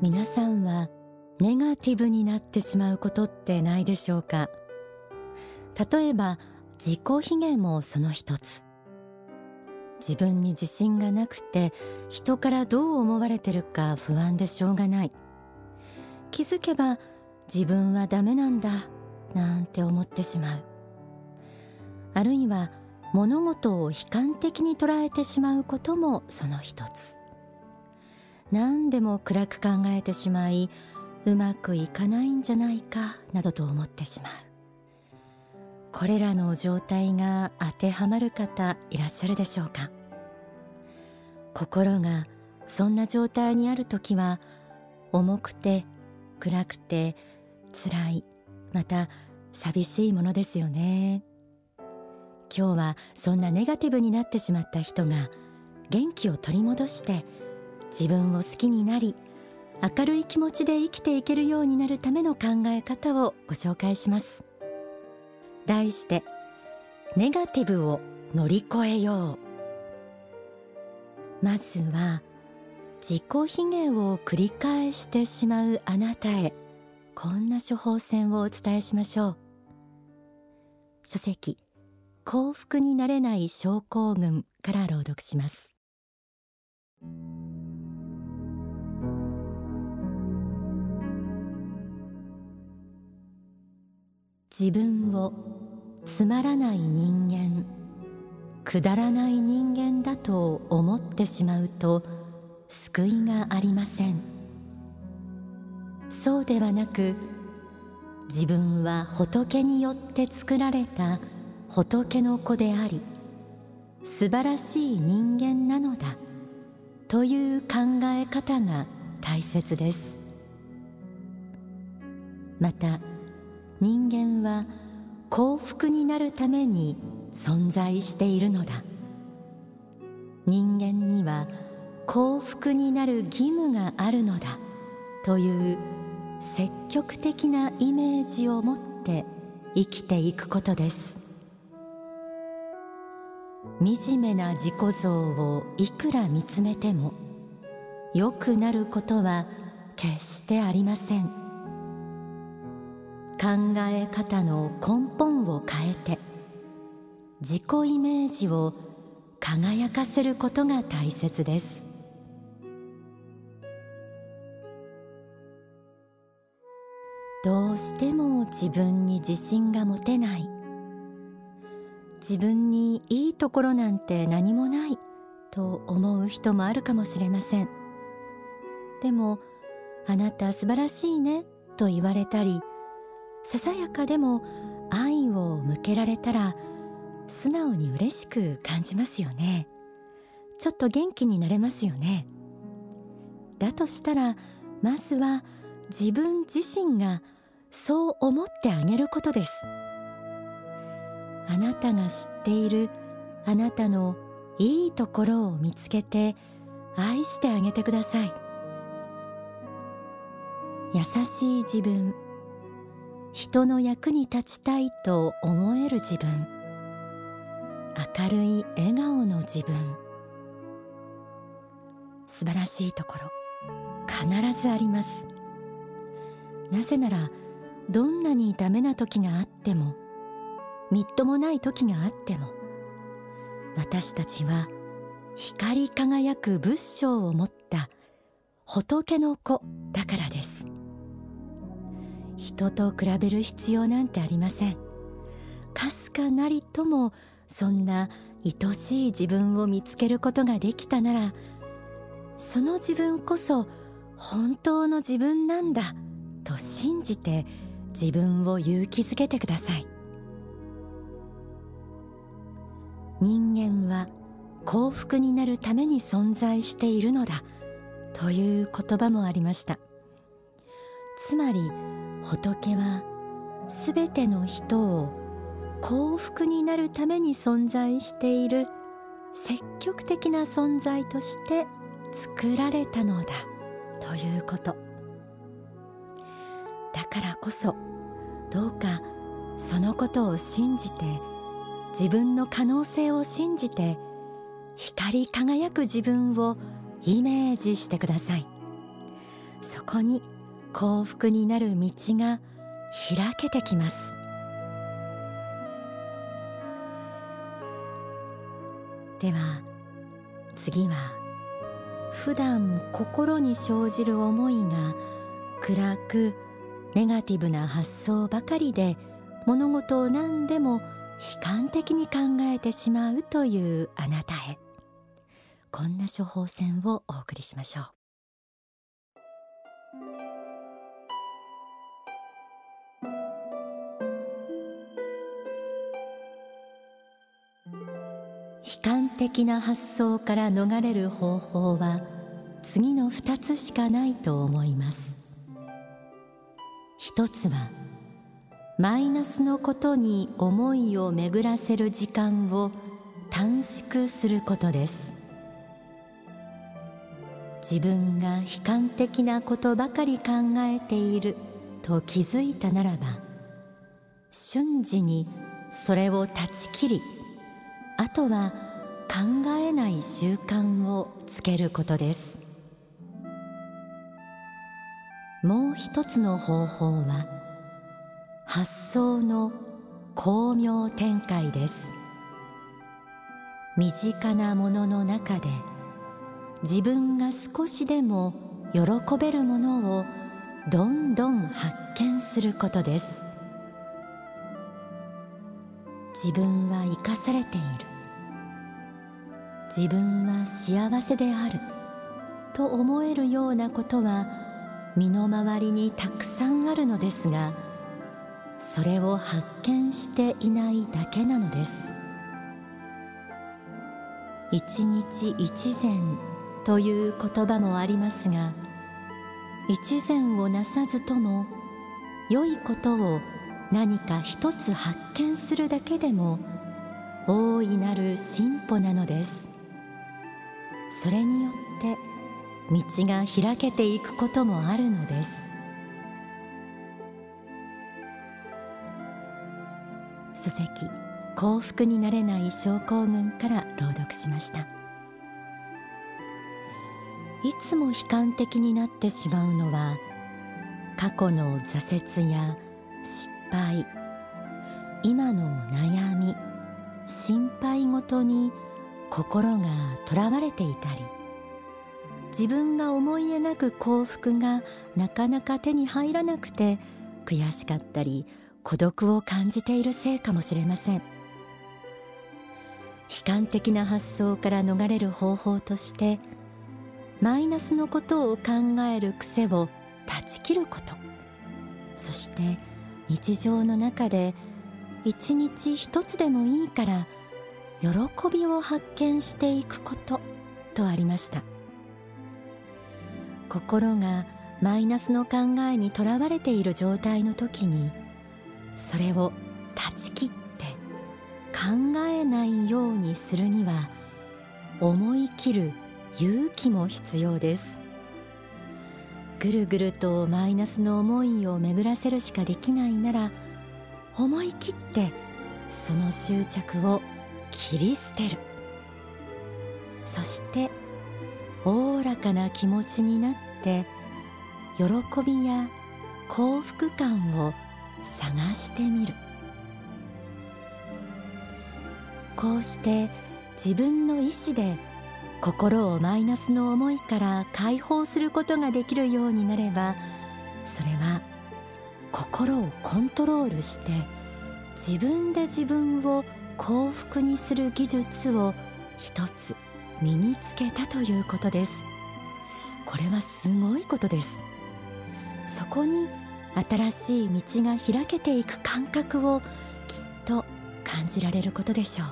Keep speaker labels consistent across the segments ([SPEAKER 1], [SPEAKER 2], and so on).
[SPEAKER 1] 皆さんはネガティブになってしまうことってないでしょうか？例えば自己卑下もその一つ。自分に自信がなくて人からどう思われてるか不安でしょうがない。気づけば自分はダメなんだなんて思ってしまう。あるいは物事を悲観的に捉えてしまうこともその一つ。何でも暗く考えてしまいうまくいかないんじゃないかなどと思ってしまう。これらの状態が当てはまる方いらっしゃるでしょうか？心がそんな状態にある時は重くて暗くて辛いまた寂しいものですよね。今日はそんなネガティブになってしまった人が元気を取り戻して自分を好きになり明るい気持ちで生きていけるようになるための考え方をご紹介します。題してネガティブを乗り越えよう。まずは自己卑下を繰り返してしまうあなたへこんな処方箋をお伝えしましょう。書籍幸福になれない症候群から朗読します。自分をつまらない人間くだらない人間だと思ってしまうと救いがありません。そうではなく自分は仏によって作られた仏の子であり素晴らしい人間なのだという考え方が大切です。また人間は幸福になるために存在しているのだ。人間には幸福になる義務があるのだという積極的なイメージを持って生きていくことです。惨めな自己像をいくら見つめても良くなることは決してありません。考え方の根本を変えて自己イメージを輝かせることが大切です。どうしても自分に自信が持てない。自分にいいところなんて何もない。と思う人もあるかもしれません。でもあなた素晴らしいね。と言われたりささやかでも愛を向けられたら素直に嬉しく感じますよね。ちょっと元気になれますよね。だとしたらまずは自分自身がそう思ってあげることです。あなたが知っているあなたのいいところを見つけて愛してあげてください。優しい自分。人の役に立ちたいと思える自分。明るい笑顔の自分。素晴らしいところ。必ずあります。なぜならどんなにダメな時があってもみっともない時があっても私たちは光り輝く仏性を持った仏の子だからです。人と比べる必要なんてありません。かすかなりともそんな愛しい自分を見つけることができたならその自分こそ本当の自分なんだと信じて自分を勇気づけてください。人間は幸福になるために存在しているのだという言葉もありました。つまり仏はすべての人を幸福になるために存在している積極的な存在として作られたのだということ。だからこそどうかそのことを信じて自分の可能性を信じて光り輝く自分をイメージしてください。そこに幸福になる道が開けてきます。では次は普段心に生じる思いが暗くネガティブな発想ばかりで物事を何でも悲観的に考えてしまうというあなたへ。こんな処方箋をお送りしましょう。的な発想から逃れる方法は次の2つしかないと思います。一つはマイナスのことに思いを巡らせる時間を短縮することです。自分が悲観的なことばかり考えていると気づいたならば瞬時にそれを断ち切りあとは考えない習慣をつけることです。もう一つの方法は発想の巧妙展開です。身近なものの中で自分が少しでも喜べるものをどんどん発見することです。自分は生かされている。自分は幸せである。と思えるようなことは身の回りにたくさんあるのですがそれを発見していないだけなのです。一日一善という言葉もありますが一善をなさずとも良いことを何か一つ発見するだけでも大いなる進歩なのです。それによって道が開けていくこともあるのです。書籍幸福になれない症候群から朗読しました。いつも悲観的になってしまうのは過去の挫折や失敗今の悩み心配ごとに心がとらわれていたり自分が思い描く幸福がなかなか手に入らなくて悔しかったり孤独を感じているせいかもしれません。悲観的な発想から逃れる方法としてマイナスのことを考える癖を断ち切ること。そして日常の中で一日一つでもいいから喜びを発見していくこととありました。心がマイナスの考えにとらわれている状態の時にそれを断ち切って考えないようにするには思い切る勇気も必要です。ぐるぐるとマイナスの思いを巡らせるしかできないなら思い切ってその執着を切り捨てる。そしておおらかな気持ちになって喜びや幸福感を探してみる。こうして自分の意志で心をマイナスの思いから解放することができるようになればそれは心をコントロールして自分で自分を幸福にする技術を一つ身につけたということです。これはすごいことです。そこに新しい道が開けていく感覚をきっと感じられることでしょう。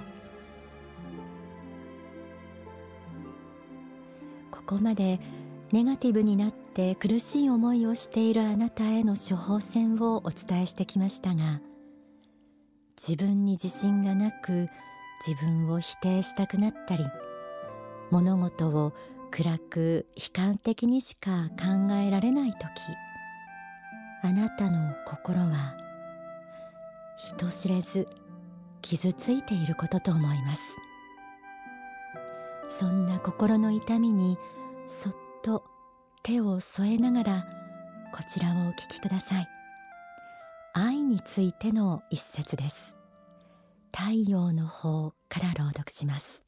[SPEAKER 1] ここまでネガティブになって苦しい思いをしているあなたへの処方箋をお伝えしてきましたが自分に自信がなく自分を否定したくなったり物事を暗く悲観的にしか考えられない時あなたの心は人知れず傷ついていることと思います。そんな心の痛みにそっと手を添えながらこちらをお聞きください。についての一節です。太陽の方から朗読します。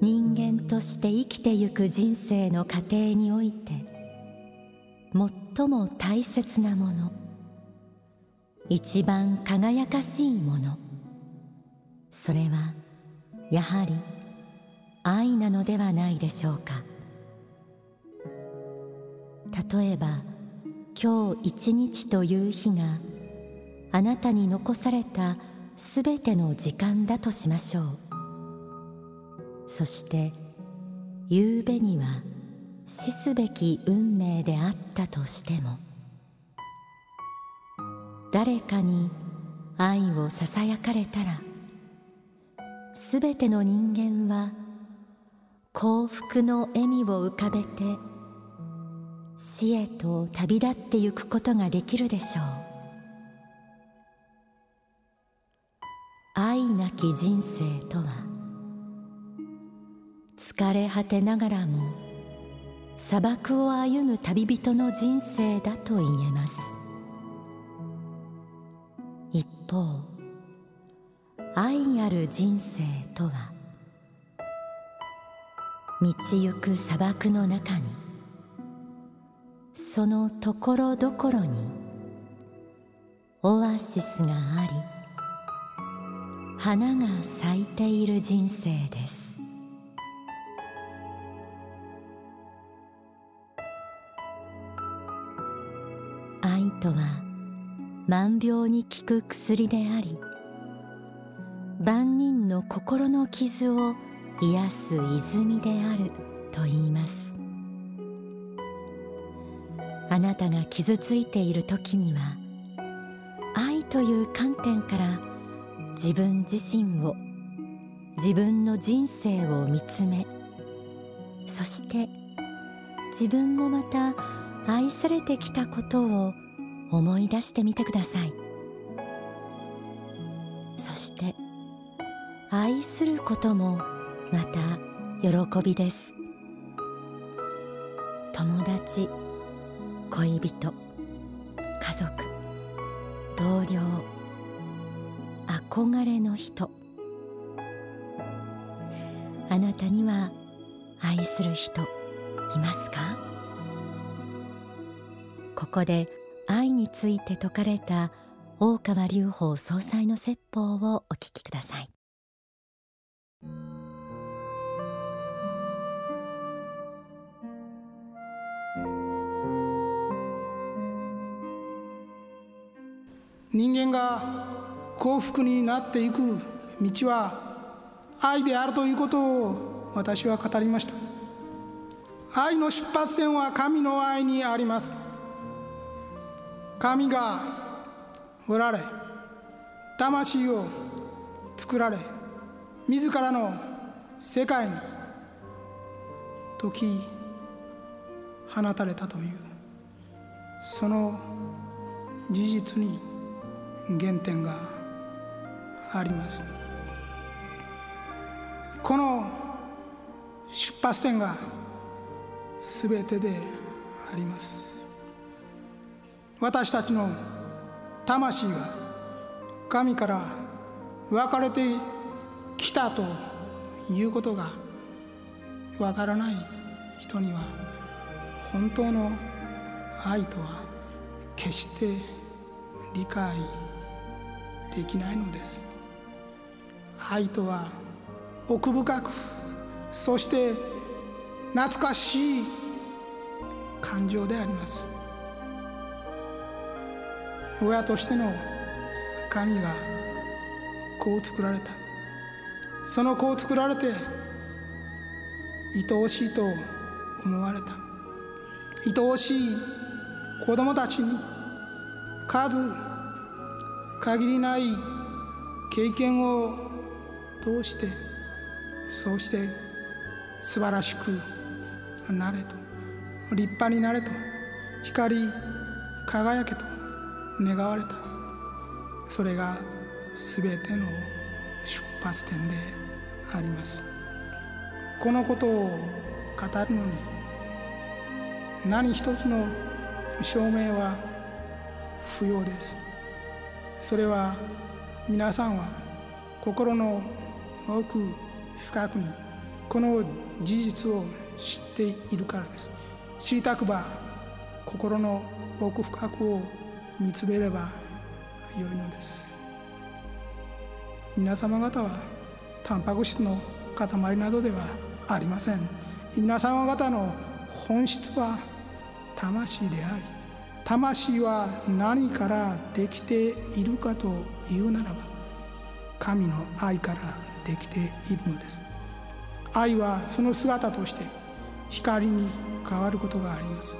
[SPEAKER 1] 人間として生きてゆく人生の過程において最も大切なもの一番輝かしいものそれはやはり愛なのではないでしょうか。例えば今日一日という日があなたに残されたすべての時間だとしましょう。そして夕べには死すべき運命であったとしても誰かに愛をささやかれたらすべての人間は幸福の笑みを浮かべて死へと旅立ってゆくことができるでしょう。愛なき人生とは疲れ果てながらも砂漠を歩む旅人の人生だと言えます。一方愛ある人生とは道行く砂漠の中にそのところどころにオアシスがあり花が咲いている人生です。愛とは万病に効く薬であり万人の心の傷を癒す泉であると言います。あなたが傷ついている時には愛という観点から自分自身を自分の人生を見つめそして自分もまた愛されてきたことを思い出してみてください。愛することもまた喜びです。友達恋人家族同僚憧れの人。あなたには愛する人いますか？ここで愛について説かれた大川隆法総裁の説法をお聞きください。
[SPEAKER 2] 人間が幸福になっていく道は愛であるということを私は語りました。愛の出発点は神の愛にあります。神がおられ魂を作られ自らの世界に解き放たれたというその事実に原点があります。この出発点が全てであります。私たちの魂が神から分かれてきたということがわからない人には本当の愛とは決して理解できないのです。愛とは奥深くそして懐かしい感情であります。親としての神が子を作られた。その子を作られて愛おしいと思われた。愛おしい子供たちに数限りない経験を通してそうして素晴らしくなれと立派になれと光り輝けと願われた。それが全ての出発点であります。このことを語るのに何一つの証明は不要です。それは皆さんは心の奥深くにこの事実を知っているからです。知りたくば心の奥深くを見つめればよいのです。皆様方はタンパク質の塊などではありません。皆様方の本質は魂であり魂は何からできているかというならば神の愛からできているのです。愛はその姿として光に変わることがあります。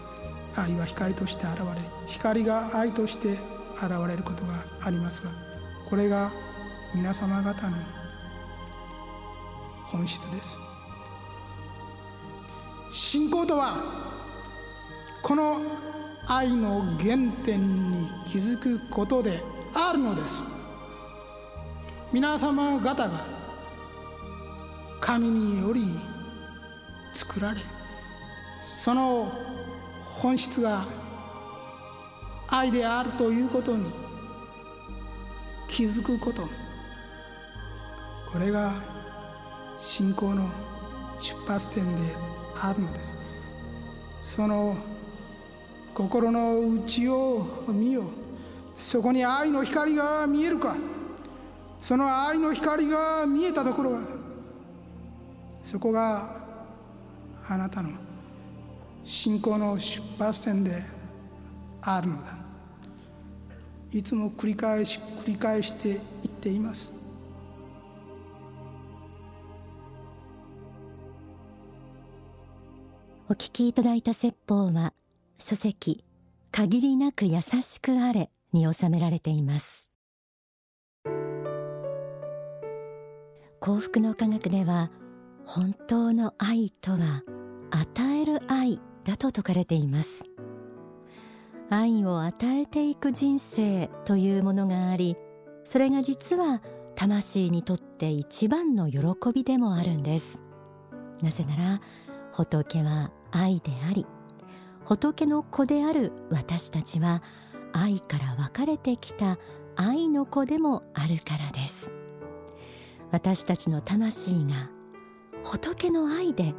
[SPEAKER 2] 愛は光として現れ光が愛として現れることがありますがこれが皆様方の本質です。信仰とはこの愛の原点に気づくことであるのです。皆様方が神により作られその本質が愛であるということに気づくこと。これが信仰の出発点であるのです。その心の内を見よそこに愛の光が見えるか。その愛の光が見えたところはそこがあなたの信仰の出発点であるのだ。いつも繰り返し繰り返して言っています。
[SPEAKER 1] お聞きいただいた説法は書籍限りなく優しくあれに収められています。幸福の科学では本当の愛とは与える愛だと説かれています。愛を与えていく人生というものがありそれが実は魂にとって一番の喜びでもあるんです。なぜなら仏は愛であり仏の子である私たちは愛から分かれてきた愛の子でもあるからです。私たちの魂が仏の愛で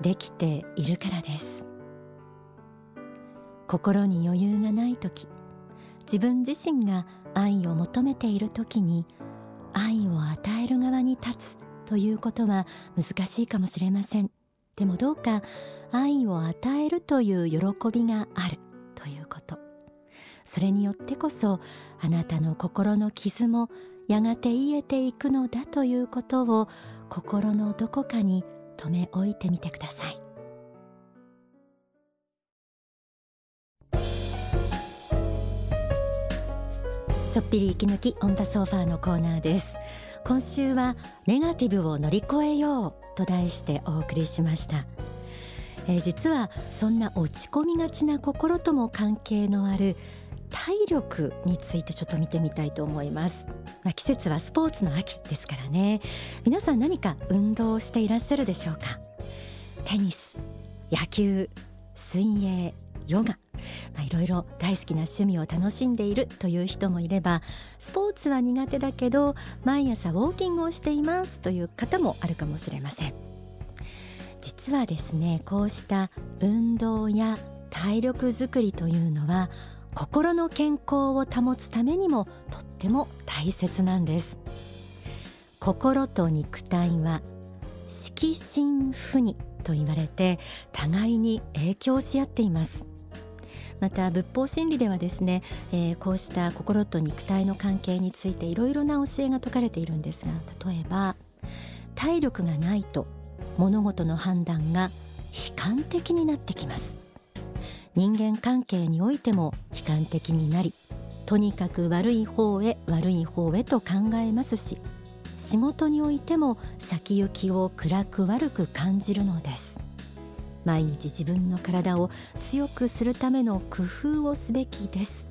[SPEAKER 1] できているからです。心に余裕がない時自分自身が愛を求めている時に愛を与える側に立つということは難しいかもしれません。でもどうか愛を与えるという喜びがあるということ。それによってこそあなたの心の傷もやがて癒えていくのだということを心のどこかに留め置いてみてください。ちょっぴり息抜きオンダソファーのコーナーです。今週はネガティブを乗り越えようと題してお送りしました。えー、実はそんな落ち込みがちな心とも関係のある体力についてちょっと見てみたいと思います、まあ、季節はスポーツの秋ですからね。皆さん何か運動していらっしゃるでしょうか？テニス野球水泳ヨガ。まあ、いろいろ大好きな趣味を楽しんでいるという人もいればスポーツは苦手だけど毎朝ウォーキングをしていますという方もあるかもしれません。実はですねこうした運動や体力づくりというのは心の健康を保つためにもとっても大切なんです。心と肉体は色心不二と言われて互いに影響し合っています。また仏法真理ではですね、えー、こうした心と肉体の関係についていろいろな教えが説かれているんですが例えば体力がないと物事の判断が悲観的になってきます。人間関係においても悲観的になりとにかく悪い方へ悪い方へと考えますし仕事においても先行きを暗く悪く感じるのです。毎日自分の体を強くするための工夫をすべきです。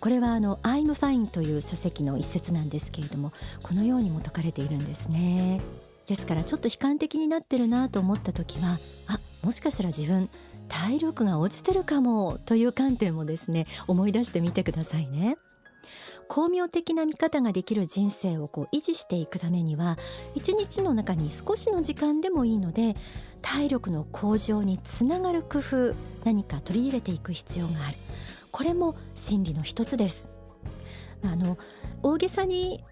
[SPEAKER 1] これはあの「I'm Fine」という書籍の一節なんですけれどもこのようにも説かれているんですね。ですからちょっと悲観的になってるなと思った時はあもしかしたら自分体力が落ちてるかもという観点もですね思い出してみてくださいね。巧妙的な見方ができる人生をこう維持していくためには一日の中に少しの時間でもいいので体力の向上につながる工夫何か取り入れていく必要がある。これも心理の一つです。あの大げさに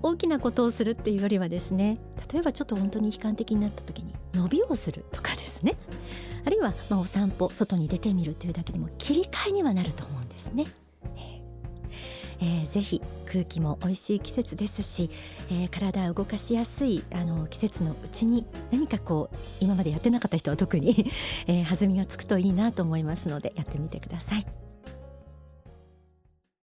[SPEAKER 1] 大きなことをするっていうよりはですね例えばちょっと本当に悲観的になった時に伸びをするとかですね。あるいはまあお散歩外に出てみるというだけでも切り替えにはなると思うんですね。えー、ぜひ空気も美味しい季節ですし、えー、体を動かしやすいあの季節のうちに何かこう今までやってなかった人は特に、えー、弾みがつくといいなと思いますのでやってみてください。